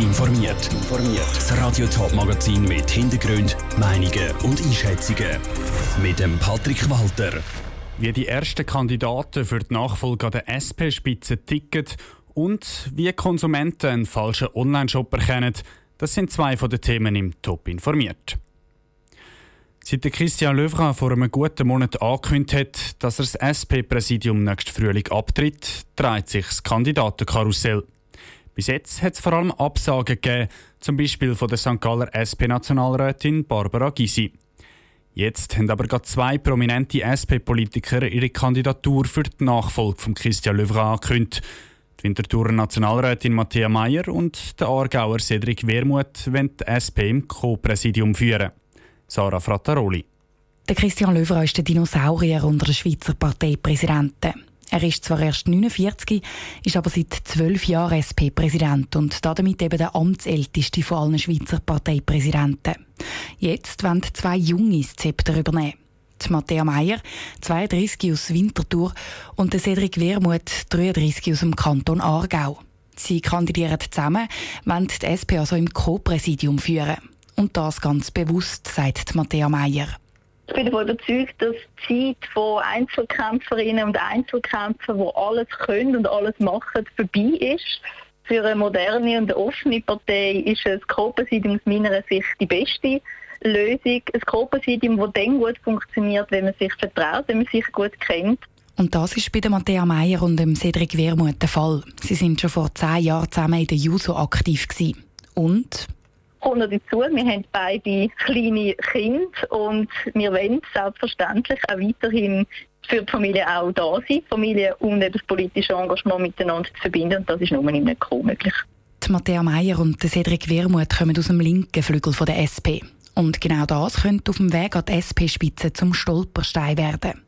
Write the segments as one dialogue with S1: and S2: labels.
S1: informiert. Das Radio Top Magazin mit Hintergrund, Meinungen und Einschätzungen mit dem Patrick Walter.
S2: Wie die ersten Kandidaten für die Nachfolge an der SP-Spitze ticken und wie Konsumenten einen falschen Online-Shop erkennen, das sind zwei von den Themen im Top informiert. Seit Christian Löwra vor einem guten Monat angekündigt hat, dass er das SP-Präsidium nächsten Frühling abtritt, dreht sich das Kandidatenkarussell. Bis jetzt hat es vor allem Absagen gegeben, zum Beispiel von der St. Galler SP-Nationalrätin Barbara Gysi. Jetzt haben aber gerade zwei prominente SP-Politiker ihre Kandidatur für die Nachfolge von Christian Löwra angekündigt. Die Winterthurer Nationalrätin Matthäa Meyer und der Aargauer Cedric Wermuth wollen die SP im Co-Präsidium führen. Sarah Frattaroli.
S3: Christian Löwra ist der Dinosaurier unter den Schweizer Parteipräsidenten. Er ist zwar erst 49, ist aber seit zwölf Jahren SP-Präsident und damit eben der amtsälteste von allen Schweizer Parteipräsidenten. Jetzt wollen zwei Junge das Zepter übernehmen. Matthäa Meyer, 32 aus Winterthur, und Cedric Wermuth, 33 aus dem Kanton Aargau. Sie kandidieren zusammen, wollen die SP also im Co-Präsidium führen. Und das ganz bewusst, sagt Matthäa Meyer.
S4: Ich bin davon überzeugt, dass die Zeit von Einzelkämpferinnen und Einzelkämpfern, die alles können und alles machen, vorbei ist. Für eine moderne und offene Partei ist ein Co-Präsidium aus meiner Sicht die beste Lösung. Ein Co-Präsidium, das dann gut funktioniert, wenn man sich vertraut, wenn man sich gut kennt.
S3: Und das ist bei Matthäa Meyer und dem Cedric Wermuth der Fall. Sie sind schon vor zehn Jahren zusammen in der JUSO aktiv gewesen. Und
S4: kommt noch dazu, wir haben beide kleine Kinder und wir wollen selbstverständlich auch weiterhin für die Familie auch da sein, Familie und das politische Engagement miteinander zu verbinden und das ist nur nicht möglich.
S3: Die Matthäa Meyer und Cedric Wermuth kommen aus dem linken Flügel der SP. Und genau das könnte auf dem Weg an die SP-Spitze zum Stolperstein werden.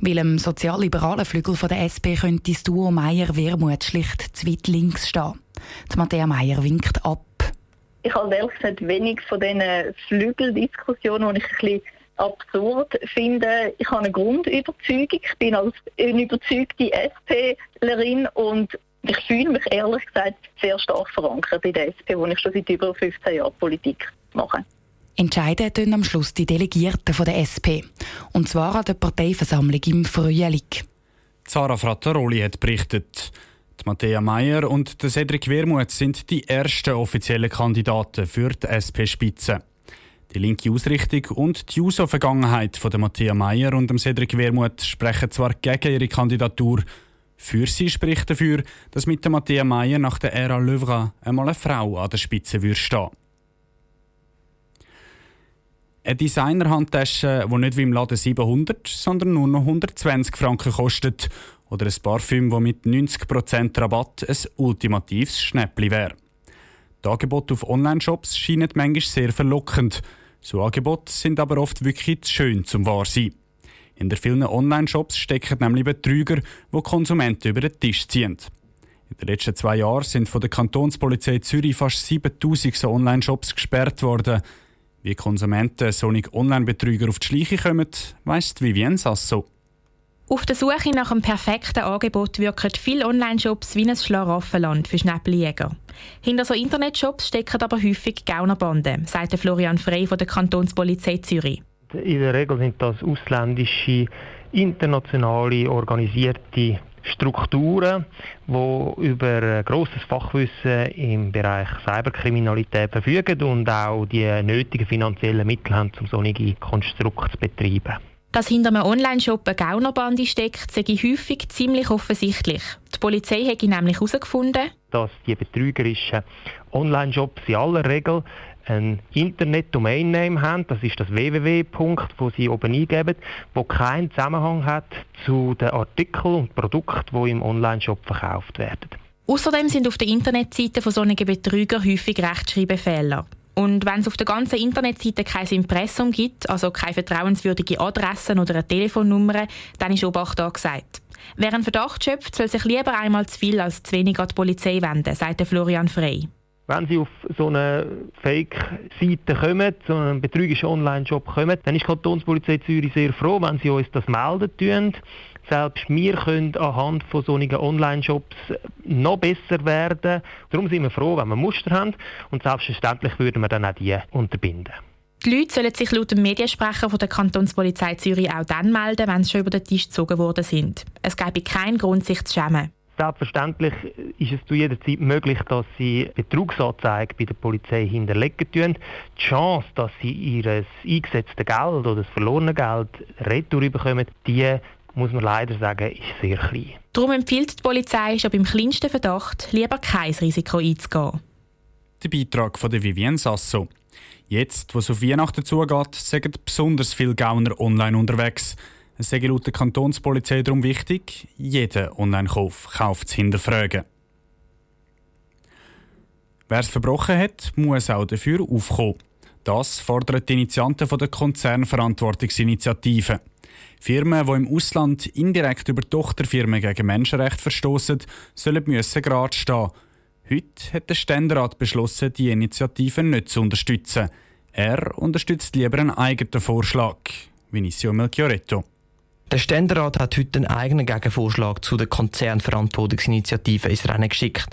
S3: Weil im sozialliberalen Flügel der SP könnte das Duo Meyer-Wermuth schlicht zu weit links stehen. Die Matthäa Meyer winkt ab.
S4: Ich habe ehrlich gesagt wenig von diesen Flügeldiskussionen, die ich ein bisschen absurd finde. Ich habe eine Grundüberzeugung. Ich bin als eine überzeugte SPlerin und ich fühle mich ehrlich gesagt sehr stark verankert in der SP, wo ich schon seit über 15 Jahren Politik mache.
S3: Entscheiden tun am Schluss die Delegierten von der SP. Und zwar an der Parteiversammlung im Frühling.
S2: Sarah Frattaroli hat berichtet. Die Matthäa Meyer und der Cedric Wermuth sind die ersten offiziellen Kandidaten für die SP-Spitze. Die linke Ausrichtung und die Uso-Vergangenheit von der Matthäa Meyer und dem Cedric Wermuth sprechen zwar gegen ihre Kandidatur, für sie spricht dafür, dass mit der Matthäa Meyer nach der Ära Löwra einmal eine Frau an der Spitze würde stehen. Eine Designerhandtasche, die nicht wie im Laden 700, sondern nur noch 120 Franken kostet oder ein Parfüm, das mit 90% Rabatt ein ultimatives Schnäppli wäre. Die Angebote auf Online-Shops scheinen manchmal sehr verlockend. So Angebote sind aber oft wirklich zu schön zum wahr sein. In der vielen Online-Shops stecken nämlich Betrüger, die Konsumenten über den Tisch ziehen. In den letzten zwei Jahren sind von der Kantonspolizei Zürich fast 7000 so Online-Shops gesperrt worden. Wie Konsumenten solche Online-Betrüger auf die Schleiche kommen, weiss Vivienne Sasso.
S5: Auf der Suche nach einem perfekten Angebot wirken viele Online-Shops wie ein Schlaraffenland für Schnäppeljäger. Hinter so Internetshops stecken aber häufig Gaunerbanden, sagt Florian Frey von der Kantonspolizei Zürich.
S6: In der Regel sind das ausländische, internationale, organisierte Strukturen, die über grosses Fachwissen im Bereich Cyberkriminalität verfügen und auch die nötigen finanziellen Mittel haben, um solche Konstrukte zu betreiben.
S5: Dass hinter einem Online-Shop eine Gaunerbande steckt, sei häufig ziemlich offensichtlich. Die Polizei hat nämlich herausgefunden,
S6: dass die betrügerischen Online-Shops in aller Regel ein Internet-Domain-Name haben, das ist das www. wo sie oben eingeben, wo keinen Zusammenhang hat zu den Artikeln und Produkten, die im Online-Shop verkauft werden.
S5: Außerdem sind auf der Internetseite von solchen Betrügern häufig Rechtschreibfehler. Und wenn es auf der ganzen Internetseite kein Impressum gibt, also keine vertrauenswürdige Adressen oder eine Telefonnummer, dann ist Obacht angesagt. Wer einen Verdacht schöpft, soll sich lieber einmal zu viel als zu wenig an die Polizei wenden, sagt Florian Frey.
S6: Wenn Sie auf so eine Fake-Seite kommen, so einen betrügerischen Online-Shop kommen, dann ist die Kantonspolizei Zürich sehr froh, wenn Sie uns das melden. Selbst wir können anhand von solchen Online-Shops noch besser werden. Darum sind wir froh, wenn wir Muster haben und selbstverständlich würden wir dann auch die unterbinden.
S5: Die Leute sollen sich laut dem Mediensprecher von der Kantonspolizei Zürich auch dann melden, wenn sie schon über den Tisch gezogen worden sind. Es gäbe keinen Grund, sich zu schämen.
S6: Selbstverständlich ist es zu jeder Zeit möglich, dass sie Betrugsanzeige bei der Polizei hinterlegen tun. Die Chance, dass sie ihr eingesetztes Geld oder das verlorene Geld retour bekommen, die muss man leider sagen, ist sehr klein.
S5: Darum empfiehlt die Polizei schon beim kleinsten Verdacht, lieber kein Risiko einzugehen.
S2: Der Beitrag von der Vivienne Sasso. Jetzt, wo es auf Weihnachten zugeht, sagen besonders viele Gauner online unterwegs. Es sei laut der Kantonspolizei darum wichtig, jeden Online-Kauf Kauf zu hinterfragen. Wer es verbrochen hat, muss auch dafür aufkommen. Das fordern die Initianten der Konzernverantwortungsinitiative. Firmen, die im Ausland indirekt über Tochterfirmen gegen Menschenrechte verstoßen, sollen müssen gerade stehen. Heute hat der Ständerat beschlossen, die Initiative nicht zu unterstützen. Er unterstützt lieber einen eigenen Vorschlag. Vinicio Melchioretto.
S7: Der Ständerat hat heute einen eigenen Gegenvorschlag zu der Konzernverantwortungsinitiative ins Rennen geschickt.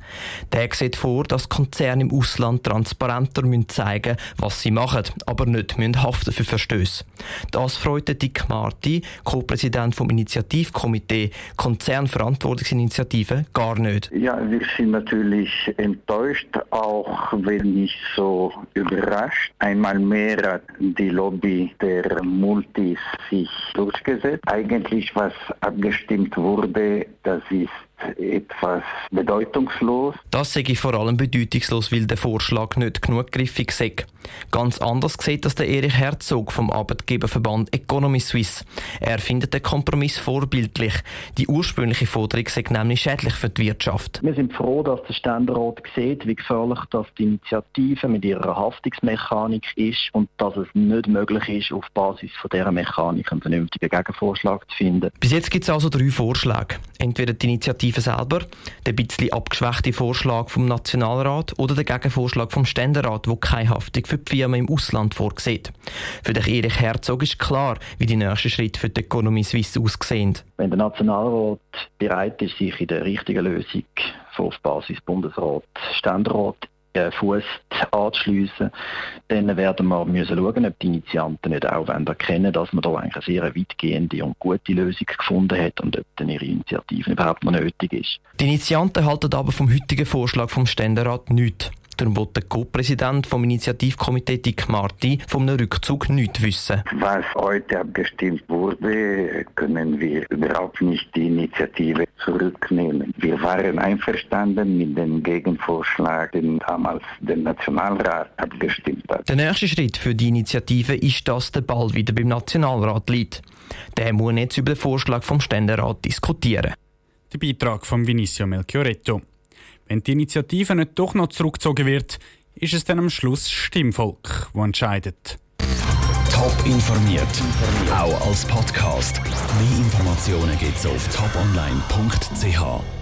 S7: Der sieht vor, dass Konzerne im Ausland transparenter müssen zeigen was sie machen, aber nicht müssen haften für Verstöße. Das freut Dick Marti, Co-Präsident vom Initiativkomitee Konzernverantwortungsinitiative, gar nicht.
S8: Ja, wir sind natürlich enttäuscht, auch wenn nicht so überrascht. Einmal mehr die Lobby der Multis sich durchgesetzt eigentlich, was abgestimmt wurde, das ist etwas bedeutungslos.
S7: Das sehe ich vor allem bedeutungslos, weil der Vorschlag nicht genug griffig sei. Ganz anders sieht das der Erich Herzog vom Arbeitgeberverband Economy Suisse. Er findet den Kompromiss vorbildlich. Die ursprüngliche Forderung sei nämlich schädlich für die Wirtschaft.
S9: Wir sind froh, dass der Ständerat sieht, wie gefährlich das die Initiative mit ihrer Haftungsmechanik ist und dass es nicht möglich ist, auf Basis von dieser Mechanik einen vernünftigen Gegenvorschlag zu finden.
S7: Bis jetzt gibt es also drei Vorschläge. Entweder die Initiative selber, der bisschen abgeschwächte Vorschlag vom Nationalrat oder der Gegenvorschlag vom Ständerat, wo keine Haftung für die Firmen im Ausland vorsieht. Für den Erich Herzog ist klar, wie die nächsten Schritte für die Ökonomie Suisse aussehen.
S9: Wenn der Nationalrat bereit ist, sich in der richtigen Lösung auf Basis Bundesrat, Ständerat Fuß anzuschliessen, dann werden wir müssen schauen, ob die Initianten nicht auch erkennen dass man da eigentlich eine sehr weitgehende und gute Lösung gefunden hat und ob dann ihre Initiative überhaupt noch nötig ist.
S7: Die Initianten halten aber vom heutigen Vorschlag vom Ständerat nichts. Darum will der Co-Präsident vom Initiativkomitee Dick Marti vom Rückzug nichts wissen.
S8: Was heute abgestimmt wurde, können wir überhaupt nicht die Initiative zurücknehmen. Wir waren einverstanden mit dem Gegenvorschlag, den damals der Nationalrat abgestimmt hat.
S7: Der nächste Schritt für die Initiative ist, dass der Ball wieder beim Nationalrat liegt. Der muss jetzt über den Vorschlag vom Ständerat diskutieren.
S2: Der Beitrag von Vinicio Melchioretto. Wenn die Initiative nicht doch noch zurückgezogen wird, ist es dann am Schluss Stimmvolk, das entscheidet.
S1: Top informiert, auch als Podcast. Mehr Informationen gibt es auf toponline.ch.